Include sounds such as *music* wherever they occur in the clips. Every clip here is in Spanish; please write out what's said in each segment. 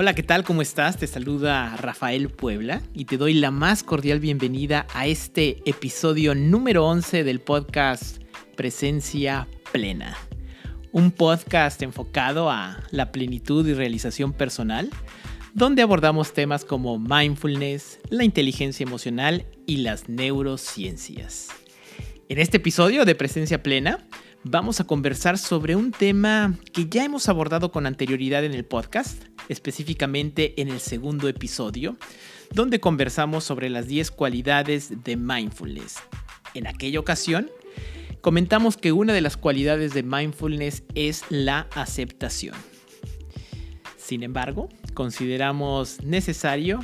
Hola, ¿qué tal? ¿Cómo estás? Te saluda Rafael Puebla y te doy la más cordial bienvenida a este episodio número 11 del podcast Presencia Plena. Un podcast enfocado a la plenitud y realización personal, donde abordamos temas como mindfulness, la inteligencia emocional y las neurociencias. En este episodio de Presencia Plena, vamos a conversar sobre un tema que ya hemos abordado con anterioridad en el podcast, específicamente en el segundo episodio, donde conversamos sobre las 10 cualidades de mindfulness. En aquella ocasión, comentamos que una de las cualidades de mindfulness es la aceptación. Sin embargo, consideramos necesario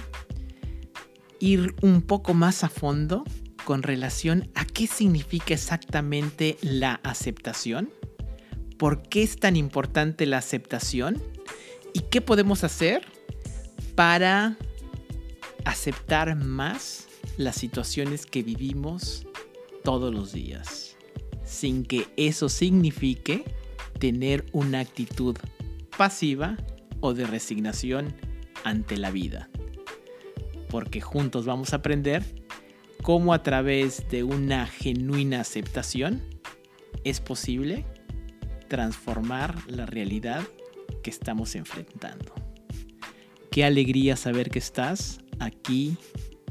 ir un poco más a fondo con relación a qué significa exactamente la aceptación, por qué es tan importante la aceptación y qué podemos hacer para aceptar más las situaciones que vivimos todos los días, sin que eso signifique tener una actitud pasiva o de resignación ante la vida. Porque juntos vamos a aprender cómo a través de una genuina aceptación es posible transformar la realidad que estamos enfrentando. Qué alegría saber que estás aquí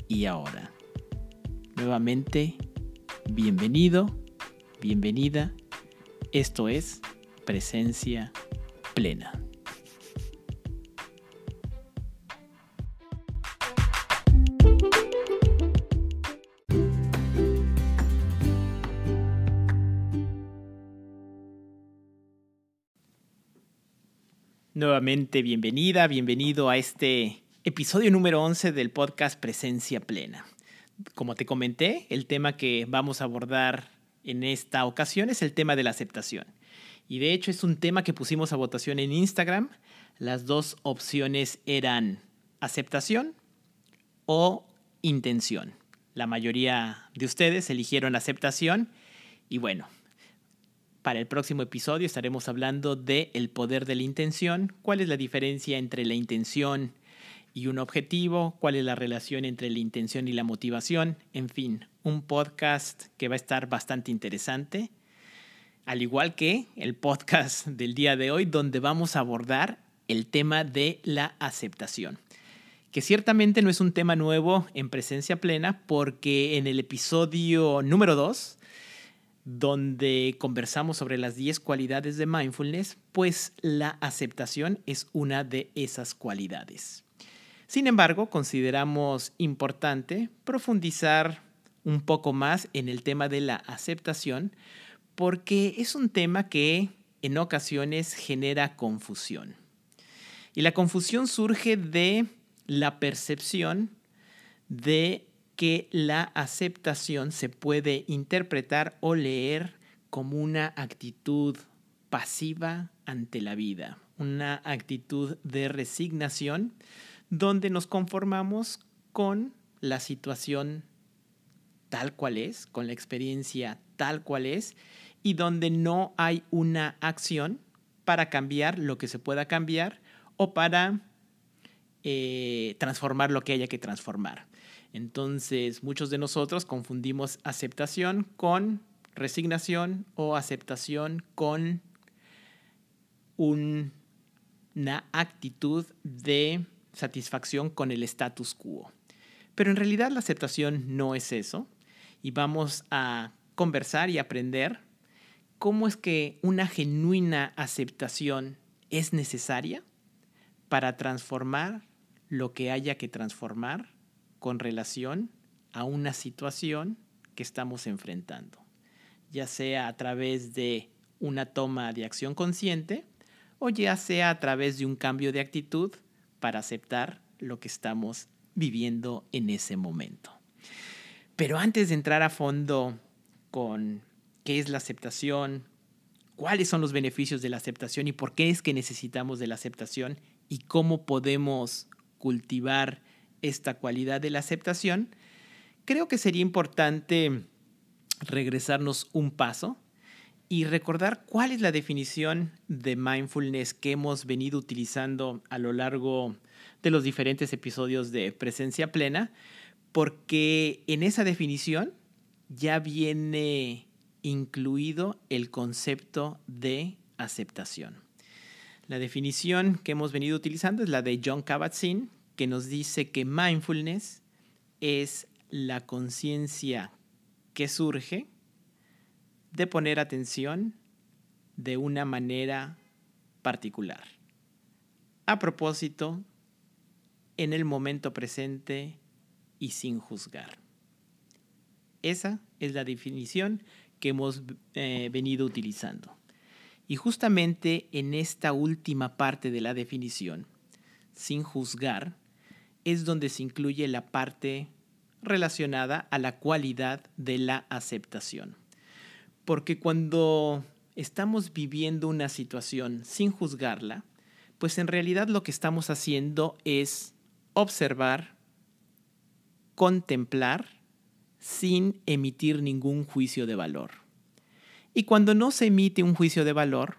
y ahora. Nuevamente, bienvenido, bienvenida. Esto es presencia plena. Nuevamente, bienvenida, bienvenido a este episodio número 11 del podcast Presencia Plena. Como te comenté, el tema que vamos a abordar en esta ocasión es el tema de la aceptación. Y de hecho es un tema que pusimos a votación en Instagram. Las dos opciones eran aceptación o intención. La mayoría de ustedes eligieron aceptación y bueno, para el próximo episodio estaremos hablando de el poder de la intención, cuál es la diferencia entre la intención y un objetivo, cuál es la relación entre la intención y la motivación, en fin, un podcast que va a estar bastante interesante, al igual que el podcast del día de hoy donde vamos a abordar el tema de la aceptación que ciertamente no es un tema nuevo en presencia plena porque en el episodio número 2 donde conversamos sobre las 10 cualidades de mindfulness, pues la aceptación es una de esas cualidades. Sin embargo, consideramos importante profundizar un poco más en el tema de la aceptación porque es un tema que en ocasiones genera confusión. Y la confusión surge de la percepción de que la aceptación se puede interpretar o leer como una actitud pasiva ante la vida, una actitud de resignación donde nos conformamos con la situación tal cual es, con la experiencia tal cual es, y donde no hay una acción para cambiar lo que se pueda cambiar o para eh, transformar lo que haya que transformar. Entonces, muchos de nosotros confundimos aceptación con resignación o aceptación con una actitud de satisfacción con el status quo. Pero en realidad la aceptación no es eso y vamos a conversar y aprender cómo es que una genuina aceptación es necesaria para transformar lo que haya que transformar con relación a una situación que estamos enfrentando, ya sea a través de una toma de acción consciente o ya sea a través de un cambio de actitud para aceptar lo que estamos viviendo en ese momento. Pero antes de entrar a fondo con qué es la aceptación, cuáles son los beneficios de la aceptación y por qué es que necesitamos de la aceptación y cómo podemos cultivar esta cualidad de la aceptación, creo que sería importante regresarnos un paso y recordar cuál es la definición de mindfulness que hemos venido utilizando a lo largo de los diferentes episodios de Presencia Plena, porque en esa definición ya viene incluido el concepto de aceptación. La definición que hemos venido utilizando es la de John Kabat-Zinn, que nos dice que mindfulness es la conciencia que surge de poner atención de una manera particular. A propósito, en el momento presente y sin juzgar. Esa es la definición que hemos eh, venido utilizando. Y justamente en esta última parte de la definición, sin juzgar, es donde se incluye la parte relacionada a la cualidad de la aceptación. Porque cuando estamos viviendo una situación sin juzgarla, pues en realidad lo que estamos haciendo es observar, contemplar, sin emitir ningún juicio de valor. Y cuando no se emite un juicio de valor,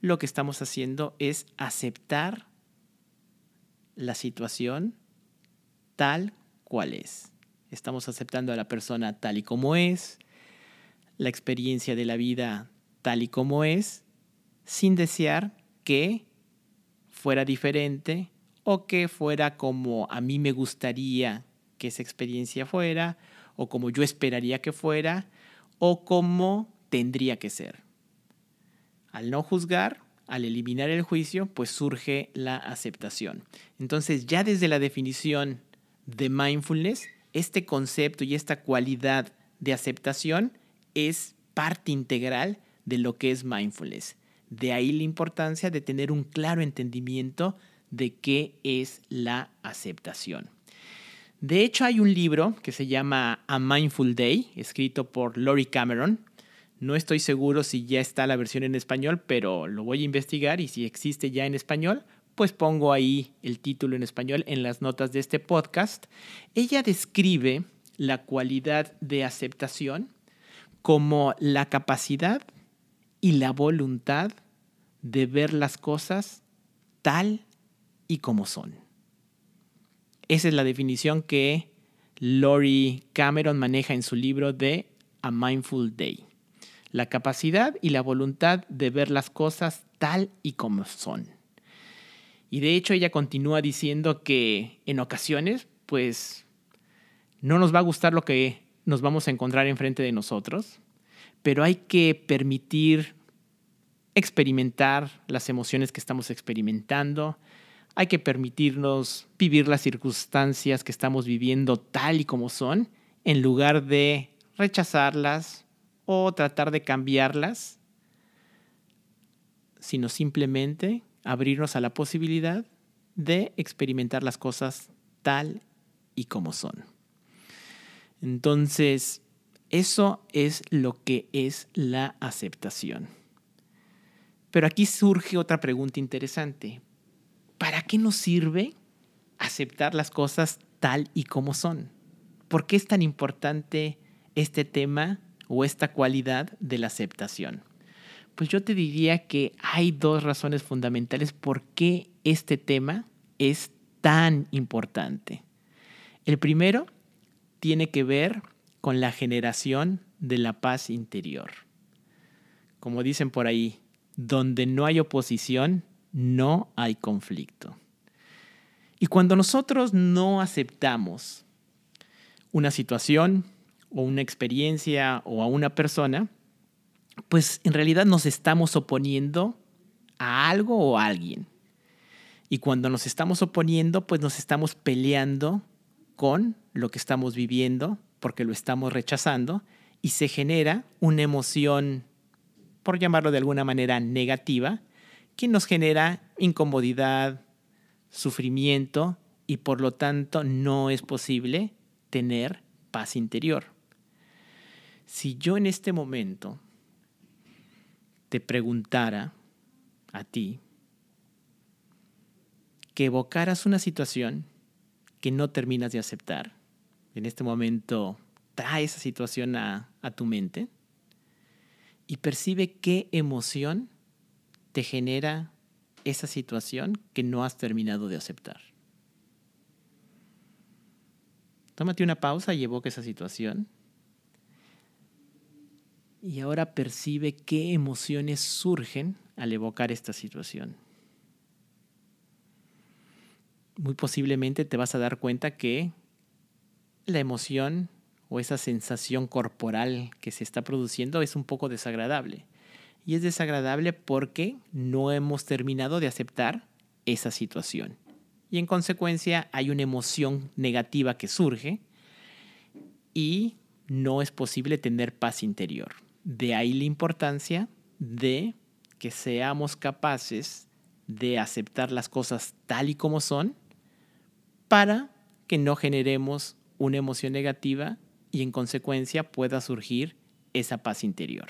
lo que estamos haciendo es aceptar la situación tal cual es. Estamos aceptando a la persona tal y como es, la experiencia de la vida tal y como es, sin desear que fuera diferente o que fuera como a mí me gustaría que esa experiencia fuera, o como yo esperaría que fuera, o como tendría que ser. Al no juzgar, al eliminar el juicio, pues surge la aceptación. Entonces, ya desde la definición de mindfulness, este concepto y esta cualidad de aceptación es parte integral de lo que es mindfulness. De ahí la importancia de tener un claro entendimiento de qué es la aceptación. De hecho, hay un libro que se llama A Mindful Day, escrito por Lori Cameron. No estoy seguro si ya está la versión en español, pero lo voy a investigar y si existe ya en español, pues pongo ahí el título en español en las notas de este podcast. Ella describe la cualidad de aceptación como la capacidad y la voluntad de ver las cosas tal y como son. Esa es la definición que Lori Cameron maneja en su libro de A Mindful Day. La capacidad y la voluntad de ver las cosas tal y como son. Y de hecho ella continúa diciendo que en ocasiones, pues, no nos va a gustar lo que nos vamos a encontrar enfrente de nosotros, pero hay que permitir experimentar las emociones que estamos experimentando, hay que permitirnos vivir las circunstancias que estamos viviendo tal y como son, en lugar de rechazarlas o tratar de cambiarlas, sino simplemente abrirnos a la posibilidad de experimentar las cosas tal y como son. Entonces, eso es lo que es la aceptación. Pero aquí surge otra pregunta interesante. ¿Para qué nos sirve aceptar las cosas tal y como son? ¿Por qué es tan importante este tema o esta cualidad de la aceptación? Pues yo te diría que hay dos razones fundamentales por qué este tema es tan importante. El primero tiene que ver con la generación de la paz interior. Como dicen por ahí, donde no hay oposición, no hay conflicto. Y cuando nosotros no aceptamos una situación o una experiencia o a una persona, pues en realidad nos estamos oponiendo a algo o a alguien. Y cuando nos estamos oponiendo, pues nos estamos peleando con lo que estamos viviendo porque lo estamos rechazando y se genera una emoción, por llamarlo de alguna manera, negativa, que nos genera incomodidad, sufrimiento y por lo tanto no es posible tener paz interior. Si yo en este momento te preguntara a ti que evocaras una situación que no terminas de aceptar, en este momento trae esa situación a, a tu mente y percibe qué emoción te genera esa situación que no has terminado de aceptar. Tómate una pausa y evoca esa situación. Y ahora percibe qué emociones surgen al evocar esta situación. Muy posiblemente te vas a dar cuenta que la emoción o esa sensación corporal que se está produciendo es un poco desagradable. Y es desagradable porque no hemos terminado de aceptar esa situación y en consecuencia hay una emoción negativa que surge y no es posible tener paz interior. De ahí la importancia de que seamos capaces de aceptar las cosas tal y como son para que no generemos una emoción negativa y en consecuencia pueda surgir esa paz interior.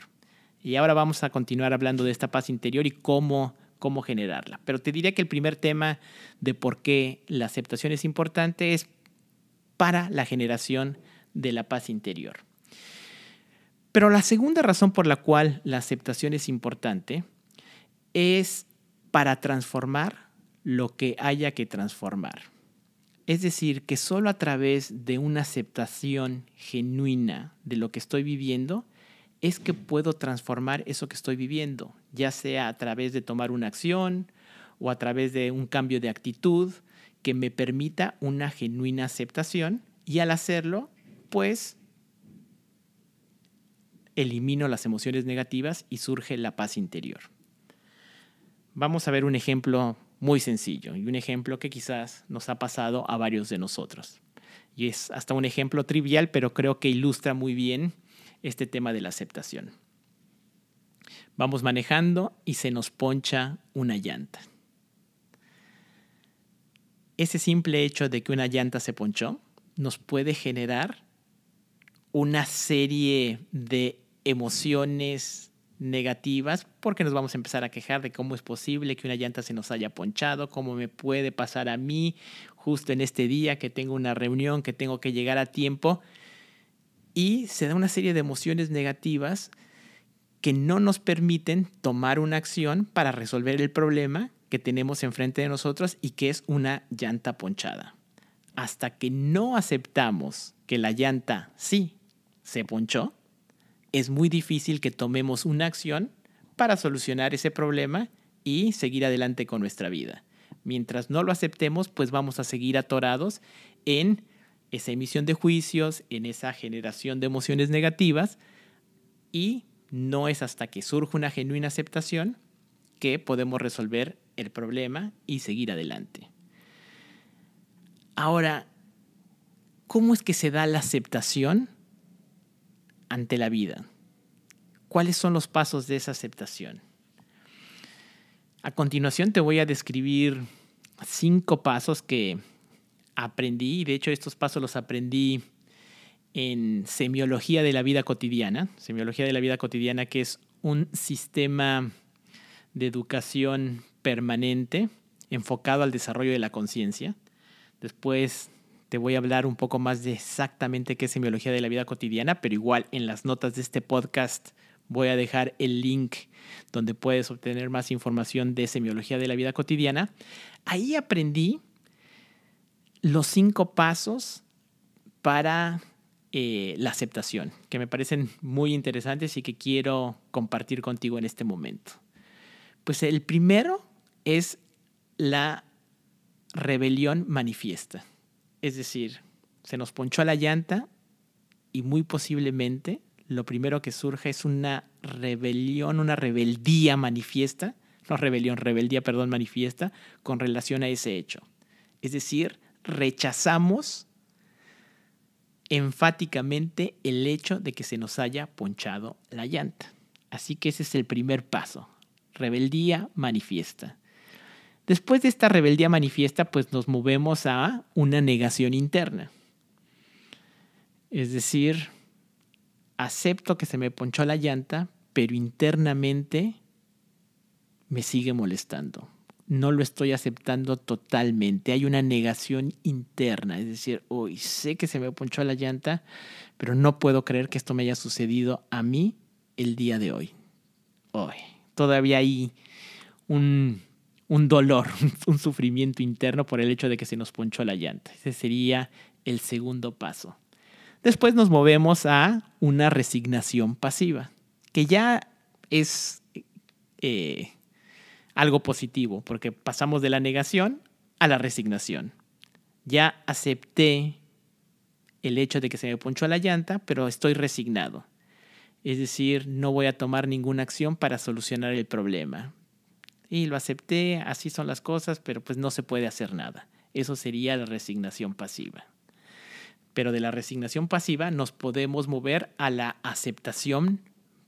Y ahora vamos a continuar hablando de esta paz interior y cómo cómo generarla. Pero te diría que el primer tema de por qué la aceptación es importante es para la generación de la paz interior. Pero la segunda razón por la cual la aceptación es importante es para transformar lo que haya que transformar. Es decir, que solo a través de una aceptación genuina de lo que estoy viviendo es que puedo transformar eso que estoy viviendo, ya sea a través de tomar una acción o a través de un cambio de actitud que me permita una genuina aceptación y al hacerlo, pues elimino las emociones negativas y surge la paz interior. Vamos a ver un ejemplo muy sencillo y un ejemplo que quizás nos ha pasado a varios de nosotros. Y es hasta un ejemplo trivial, pero creo que ilustra muy bien este tema de la aceptación. Vamos manejando y se nos poncha una llanta. Ese simple hecho de que una llanta se ponchó nos puede generar una serie de emociones negativas porque nos vamos a empezar a quejar de cómo es posible que una llanta se nos haya ponchado, cómo me puede pasar a mí justo en este día que tengo una reunión, que tengo que llegar a tiempo y se da una serie de emociones negativas que no nos permiten tomar una acción para resolver el problema que tenemos enfrente de nosotros y que es una llanta ponchada. Hasta que no aceptamos que la llanta sí se ponchó, es muy difícil que tomemos una acción para solucionar ese problema y seguir adelante con nuestra vida. Mientras no lo aceptemos, pues vamos a seguir atorados en esa emisión de juicios, en esa generación de emociones negativas y no es hasta que surge una genuina aceptación que podemos resolver el problema y seguir adelante. Ahora, ¿cómo es que se da la aceptación ante la vida? ¿Cuáles son los pasos de esa aceptación? A continuación te voy a describir cinco pasos que aprendí, y de hecho estos pasos los aprendí en Semiología de la Vida Cotidiana, Semiología de la Vida Cotidiana que es un sistema de educación permanente enfocado al desarrollo de la conciencia. Después te voy a hablar un poco más de exactamente qué es semiología de la vida cotidiana, pero igual en las notas de este podcast voy a dejar el link donde puedes obtener más información de semiología de la vida cotidiana. Ahí aprendí los cinco pasos para eh, la aceptación, que me parecen muy interesantes y que quiero compartir contigo en este momento. Pues el primero es la rebelión manifiesta. Es decir, se nos ponchó la llanta y muy posiblemente lo primero que surge es una rebelión, una rebeldía manifiesta, no rebelión, rebeldía, perdón, manifiesta con relación a ese hecho. Es decir, rechazamos enfáticamente el hecho de que se nos haya ponchado la llanta. Así que ese es el primer paso, rebeldía manifiesta. Después de esta rebeldía manifiesta, pues nos movemos a una negación interna. Es decir, acepto que se me ponchó la llanta, pero internamente me sigue molestando no lo estoy aceptando totalmente. Hay una negación interna, es decir, hoy sé que se me ponchó la llanta, pero no puedo creer que esto me haya sucedido a mí el día de hoy. Hoy todavía hay un, un dolor, *laughs* un sufrimiento interno por el hecho de que se nos ponchó la llanta. Ese sería el segundo paso. Después nos movemos a una resignación pasiva, que ya es eh, algo positivo, porque pasamos de la negación a la resignación. Ya acepté el hecho de que se me ponchó la llanta, pero estoy resignado. Es decir, no voy a tomar ninguna acción para solucionar el problema. Y lo acepté, así son las cosas, pero pues no se puede hacer nada. Eso sería la resignación pasiva. Pero de la resignación pasiva nos podemos mover a la aceptación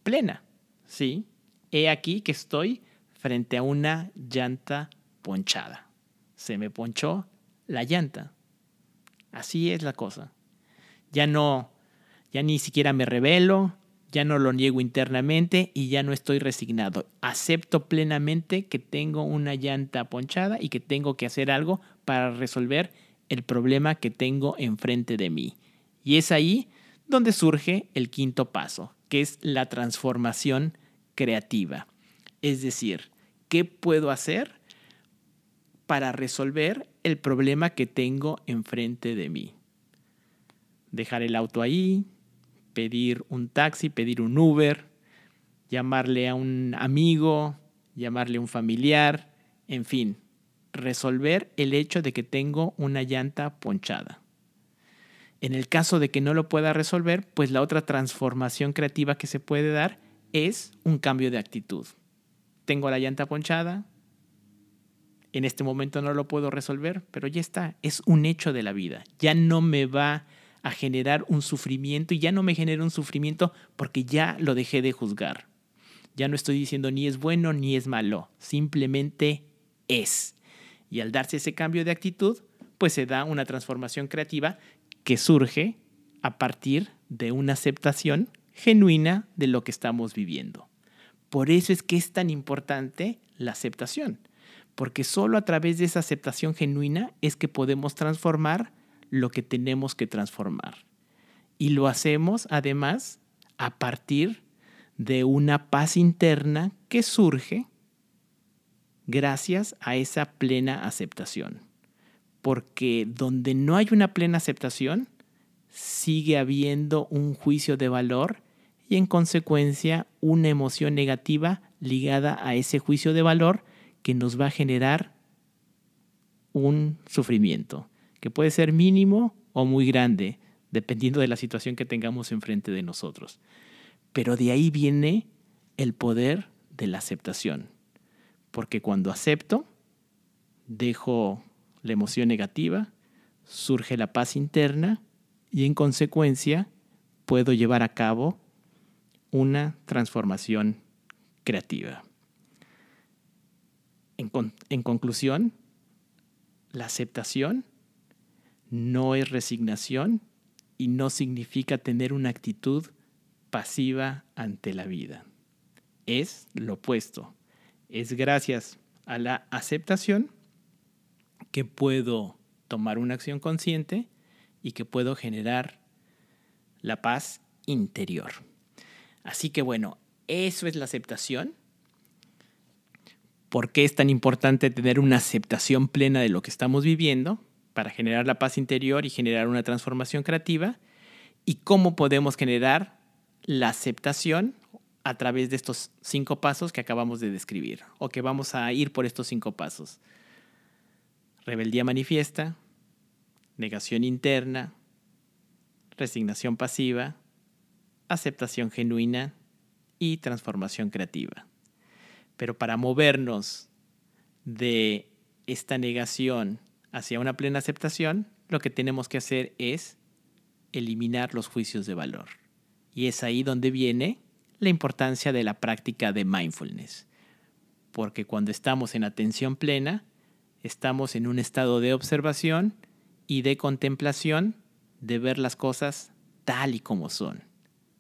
plena. ¿Sí? He aquí que estoy frente a una llanta ponchada. Se me ponchó la llanta. Así es la cosa. Ya no, ya ni siquiera me revelo, ya no lo niego internamente y ya no estoy resignado. Acepto plenamente que tengo una llanta ponchada y que tengo que hacer algo para resolver el problema que tengo enfrente de mí. Y es ahí donde surge el quinto paso, que es la transformación creativa. Es decir, ¿qué puedo hacer para resolver el problema que tengo enfrente de mí? Dejar el auto ahí, pedir un taxi, pedir un Uber, llamarle a un amigo, llamarle a un familiar, en fin, resolver el hecho de que tengo una llanta ponchada. En el caso de que no lo pueda resolver, pues la otra transformación creativa que se puede dar es un cambio de actitud. Tengo la llanta ponchada, en este momento no lo puedo resolver, pero ya está, es un hecho de la vida. Ya no me va a generar un sufrimiento y ya no me genera un sufrimiento porque ya lo dejé de juzgar. Ya no estoy diciendo ni es bueno ni es malo, simplemente es. Y al darse ese cambio de actitud, pues se da una transformación creativa que surge a partir de una aceptación genuina de lo que estamos viviendo. Por eso es que es tan importante la aceptación, porque solo a través de esa aceptación genuina es que podemos transformar lo que tenemos que transformar. Y lo hacemos además a partir de una paz interna que surge gracias a esa plena aceptación. Porque donde no hay una plena aceptación, sigue habiendo un juicio de valor y en consecuencia una emoción negativa ligada a ese juicio de valor que nos va a generar un sufrimiento que puede ser mínimo o muy grande, dependiendo de la situación que tengamos enfrente de nosotros. Pero de ahí viene el poder de la aceptación, porque cuando acepto, dejo la emoción negativa, surge la paz interna y en consecuencia puedo llevar a cabo una transformación creativa. En, en conclusión, la aceptación no es resignación y no significa tener una actitud pasiva ante la vida. Es lo opuesto. Es gracias a la aceptación que puedo tomar una acción consciente y que puedo generar la paz interior. Así que bueno, eso es la aceptación. ¿Por qué es tan importante tener una aceptación plena de lo que estamos viviendo? Para generar la paz interior y generar una transformación creativa y cómo podemos generar la aceptación a través de estos cinco pasos que acabamos de describir o que vamos a ir por estos cinco pasos. Rebeldía manifiesta, negación interna, resignación pasiva, aceptación genuina y transformación creativa. Pero para movernos de esta negación hacia una plena aceptación, lo que tenemos que hacer es eliminar los juicios de valor. Y es ahí donde viene la importancia de la práctica de mindfulness. Porque cuando estamos en atención plena, estamos en un estado de observación y de contemplación de ver las cosas tal y como son.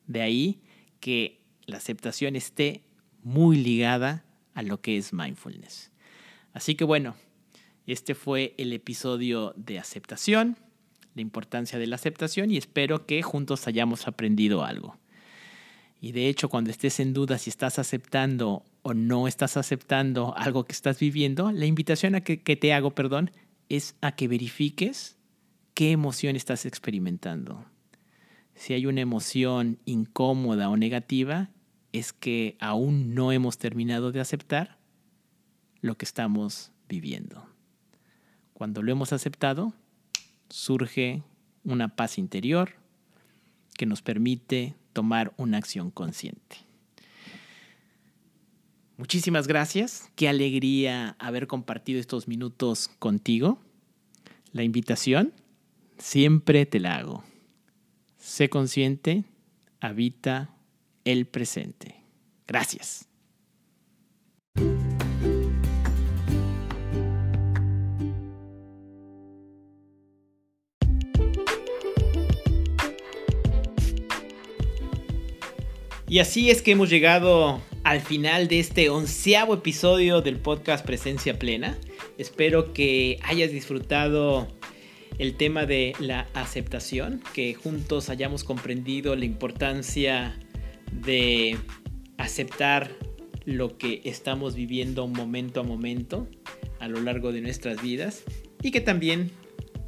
De ahí que la aceptación esté muy ligada a lo que es mindfulness. Así que bueno, este fue el episodio de aceptación, la importancia de la aceptación y espero que juntos hayamos aprendido algo. Y de hecho, cuando estés en duda si estás aceptando o no estás aceptando algo que estás viviendo, la invitación a que, que te hago, perdón, es a que verifiques qué emoción estás experimentando. Si hay una emoción incómoda o negativa, es que aún no hemos terminado de aceptar lo que estamos viviendo. Cuando lo hemos aceptado, surge una paz interior que nos permite tomar una acción consciente. Muchísimas gracias. Qué alegría haber compartido estos minutos contigo. La invitación siempre te la hago. Sé consciente, habita el presente. Gracias. Y así es que hemos llegado al final de este onceavo episodio del podcast Presencia Plena. Espero que hayas disfrutado el tema de la aceptación, que juntos hayamos comprendido la importancia de aceptar lo que estamos viviendo momento a momento a lo largo de nuestras vidas y que también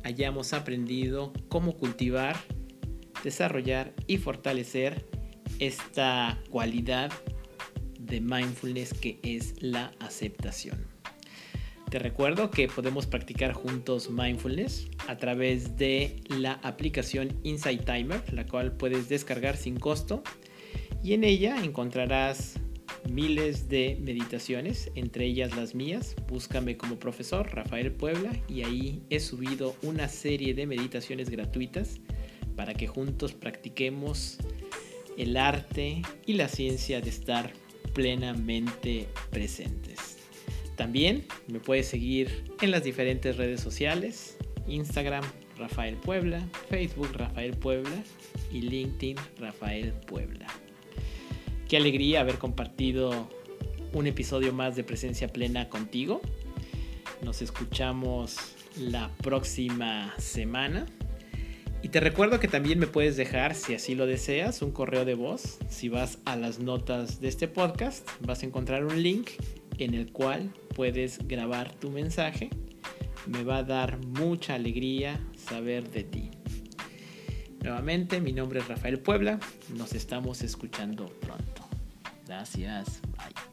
hayamos aprendido cómo cultivar, desarrollar y fortalecer esta cualidad de mindfulness que es la aceptación. Te recuerdo que podemos practicar juntos mindfulness a través de la aplicación Insight Timer, la cual puedes descargar sin costo y en ella encontrarás miles de meditaciones, entre ellas las mías. Búscame como profesor Rafael Puebla y ahí he subido una serie de meditaciones gratuitas para que juntos practiquemos el arte y la ciencia de estar plenamente presentes. También me puedes seguir en las diferentes redes sociales, Instagram Rafael Puebla, Facebook Rafael Puebla y LinkedIn Rafael Puebla. Qué alegría haber compartido un episodio más de Presencia Plena contigo. Nos escuchamos la próxima semana. Y te recuerdo que también me puedes dejar, si así lo deseas, un correo de voz. Si vas a las notas de este podcast, vas a encontrar un link en el cual puedes grabar tu mensaje. Me va a dar mucha alegría saber de ti. Nuevamente, mi nombre es Rafael Puebla. Nos estamos escuchando pronto. Gracias. Bye.